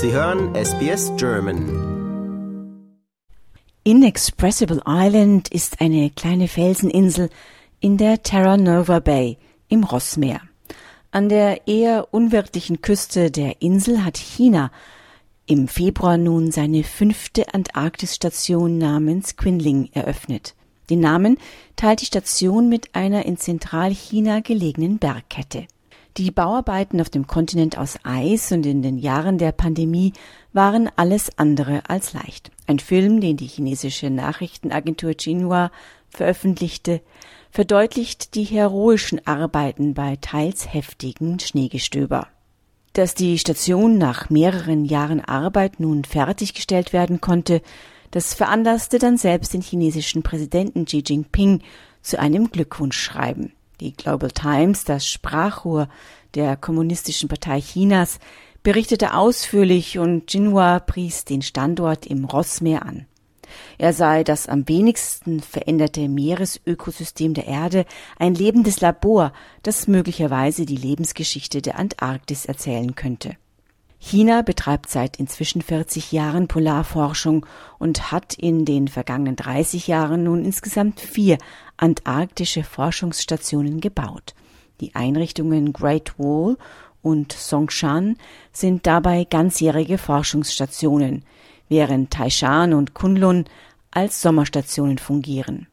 Sie hören SBS German. Inexpressible Island ist eine kleine Felseninsel in der Terra Nova Bay im Rossmeer. An der eher unwirtlichen Küste der Insel hat China im Februar nun seine fünfte Antarktisstation namens Quinling eröffnet. Den Namen teilt die Station mit einer in Zentralchina gelegenen Bergkette. Die Bauarbeiten auf dem Kontinent aus Eis und in den Jahren der Pandemie waren alles andere als leicht. Ein Film, den die chinesische Nachrichtenagentur Xinhua veröffentlichte, verdeutlicht die heroischen Arbeiten bei teils heftigen Schneegestöber. Dass die Station nach mehreren Jahren Arbeit nun fertiggestellt werden konnte, das veranlasste dann selbst den chinesischen Präsidenten Xi Jinping zu einem Glückwunschschreiben. Die Global Times, das Sprachrohr der Kommunistischen Partei Chinas, berichtete ausführlich und Jinhua pries den Standort im Rossmeer an. Er sei das am wenigsten veränderte Meeresökosystem der Erde, ein lebendes Labor, das möglicherweise die Lebensgeschichte der Antarktis erzählen könnte. China betreibt seit inzwischen 40 Jahren Polarforschung und hat in den vergangenen 30 Jahren nun insgesamt vier antarktische Forschungsstationen gebaut. Die Einrichtungen Great Wall und Songshan sind dabei ganzjährige Forschungsstationen, während Taishan und Kunlun als Sommerstationen fungieren.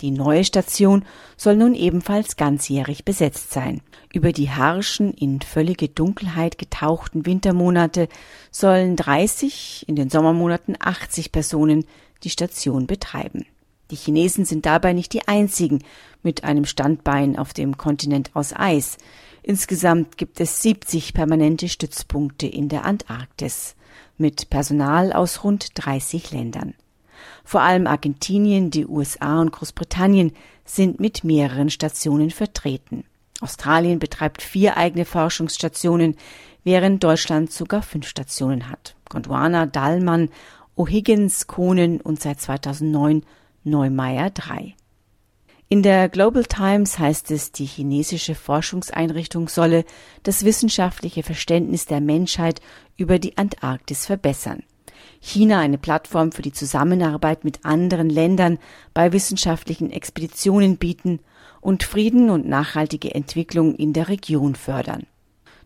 Die neue Station soll nun ebenfalls ganzjährig besetzt sein. Über die harschen, in völlige Dunkelheit getauchten Wintermonate sollen 30, in den Sommermonaten 80 Personen die Station betreiben. Die Chinesen sind dabei nicht die einzigen mit einem Standbein auf dem Kontinent aus Eis. Insgesamt gibt es 70 permanente Stützpunkte in der Antarktis mit Personal aus rund 30 Ländern. Vor allem Argentinien, die USA und Großbritannien sind mit mehreren Stationen vertreten. Australien betreibt vier eigene Forschungsstationen, während Deutschland sogar fünf Stationen hat. Gondwana, Dallmann, O'Higgins, Kohnen und seit 2009 Neumeier drei. In der Global Times heißt es, die chinesische Forschungseinrichtung solle das wissenschaftliche Verständnis der Menschheit über die Antarktis verbessern. China eine Plattform für die Zusammenarbeit mit anderen Ländern bei wissenschaftlichen Expeditionen bieten und Frieden und nachhaltige Entwicklung in der Region fördern.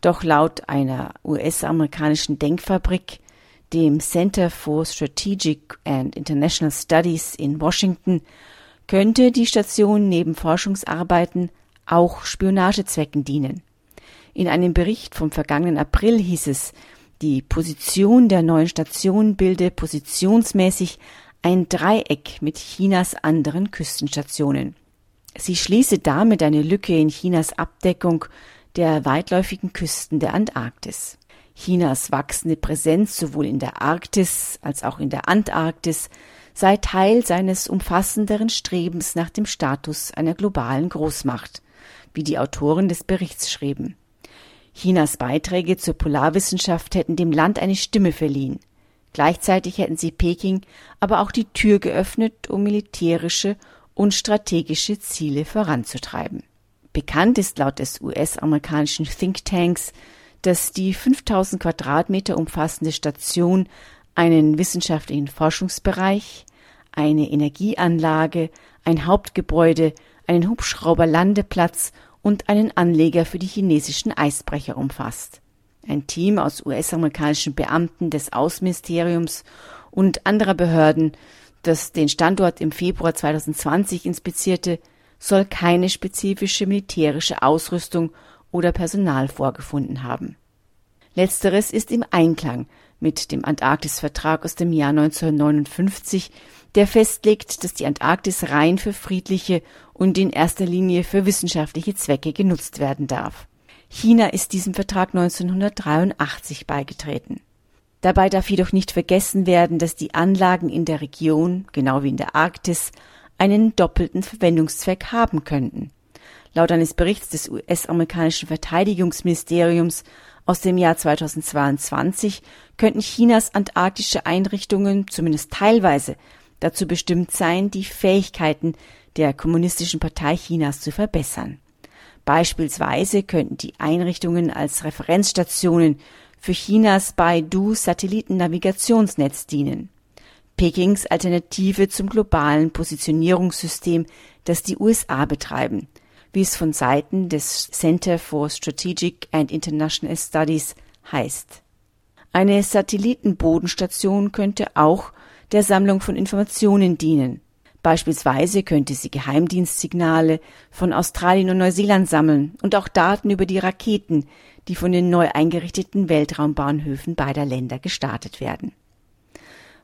Doch laut einer US-amerikanischen Denkfabrik, dem Center for Strategic and International Studies in Washington, könnte die Station neben Forschungsarbeiten auch Spionagezwecken dienen. In einem Bericht vom vergangenen April hieß es, die Position der neuen Station bilde positionsmäßig ein Dreieck mit Chinas anderen Küstenstationen. Sie schließe damit eine Lücke in Chinas Abdeckung der weitläufigen Küsten der Antarktis. Chinas wachsende Präsenz sowohl in der Arktis als auch in der Antarktis sei Teil seines umfassenderen Strebens nach dem Status einer globalen Großmacht, wie die Autoren des Berichts schrieben. Chinas Beiträge zur Polarwissenschaft hätten dem Land eine Stimme verliehen. Gleichzeitig hätten sie Peking aber auch die Tür geöffnet, um militärische und strategische Ziele voranzutreiben. Bekannt ist laut des US-amerikanischen Thinktanks, dass die 5000 Quadratmeter umfassende Station einen wissenschaftlichen Forschungsbereich, eine Energieanlage, ein Hauptgebäude, einen Hubschrauberlandeplatz und einen Anleger für die chinesischen Eisbrecher umfasst. Ein Team aus US-amerikanischen Beamten des Außenministeriums und anderer Behörden, das den Standort im Februar 2020 inspizierte, soll keine spezifische militärische Ausrüstung oder Personal vorgefunden haben. Letzteres ist im Einklang mit dem Antarktisvertrag aus dem Jahr 1959, der festlegt, dass die Antarktis rein für friedliche und in erster Linie für wissenschaftliche Zwecke genutzt werden darf. China ist diesem Vertrag 1983 beigetreten. Dabei darf jedoch nicht vergessen werden, dass die Anlagen in der Region, genau wie in der Arktis, einen doppelten Verwendungszweck haben könnten. Laut eines Berichts des US-amerikanischen Verteidigungsministeriums aus dem Jahr 2022 könnten Chinas antarktische Einrichtungen zumindest teilweise dazu bestimmt sein, die Fähigkeiten der Kommunistischen Partei Chinas zu verbessern. Beispielsweise könnten die Einrichtungen als Referenzstationen für Chinas Baidu-Satellitennavigationsnetz dienen. Pekings Alternative zum globalen Positionierungssystem, das die USA betreiben, wie es von Seiten des Center for Strategic and International Studies heißt. Eine Satellitenbodenstation könnte auch der Sammlung von Informationen dienen. Beispielsweise könnte sie Geheimdienstsignale von Australien und Neuseeland sammeln und auch Daten über die Raketen, die von den neu eingerichteten Weltraumbahnhöfen beider Länder gestartet werden.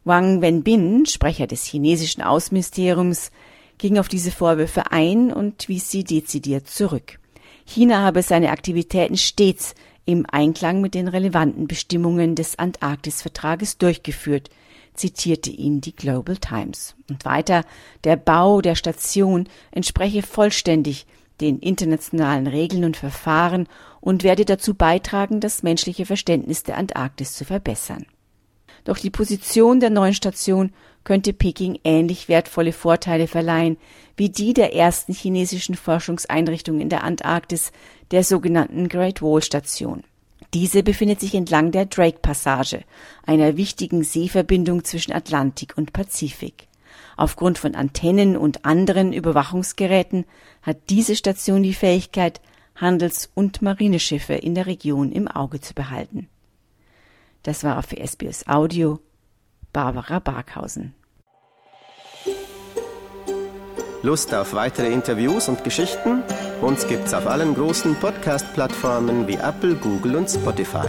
Wang Wenbin, Sprecher des chinesischen Außenministeriums, ging auf diese Vorwürfe ein und wies sie dezidiert zurück. China habe seine Aktivitäten stets im Einklang mit den relevanten Bestimmungen des Antarktisvertrages durchgeführt, zitierte ihn die Global Times. Und weiter, der Bau der Station entspreche vollständig den internationalen Regeln und Verfahren und werde dazu beitragen, das menschliche Verständnis der Antarktis zu verbessern. Doch die Position der neuen Station könnte Peking ähnlich wertvolle Vorteile verleihen wie die der ersten chinesischen Forschungseinrichtung in der Antarktis, der sogenannten Great Wall Station. Diese befindet sich entlang der Drake Passage, einer wichtigen Seeverbindung zwischen Atlantik und Pazifik. Aufgrund von Antennen und anderen Überwachungsgeräten hat diese Station die Fähigkeit, Handels- und Marineschiffe in der Region im Auge zu behalten. Das war für SBS Audio Barbara Barkhausen. Lust auf weitere Interviews und Geschichten? Uns gibt's auf allen großen Podcast-Plattformen wie Apple, Google und Spotify.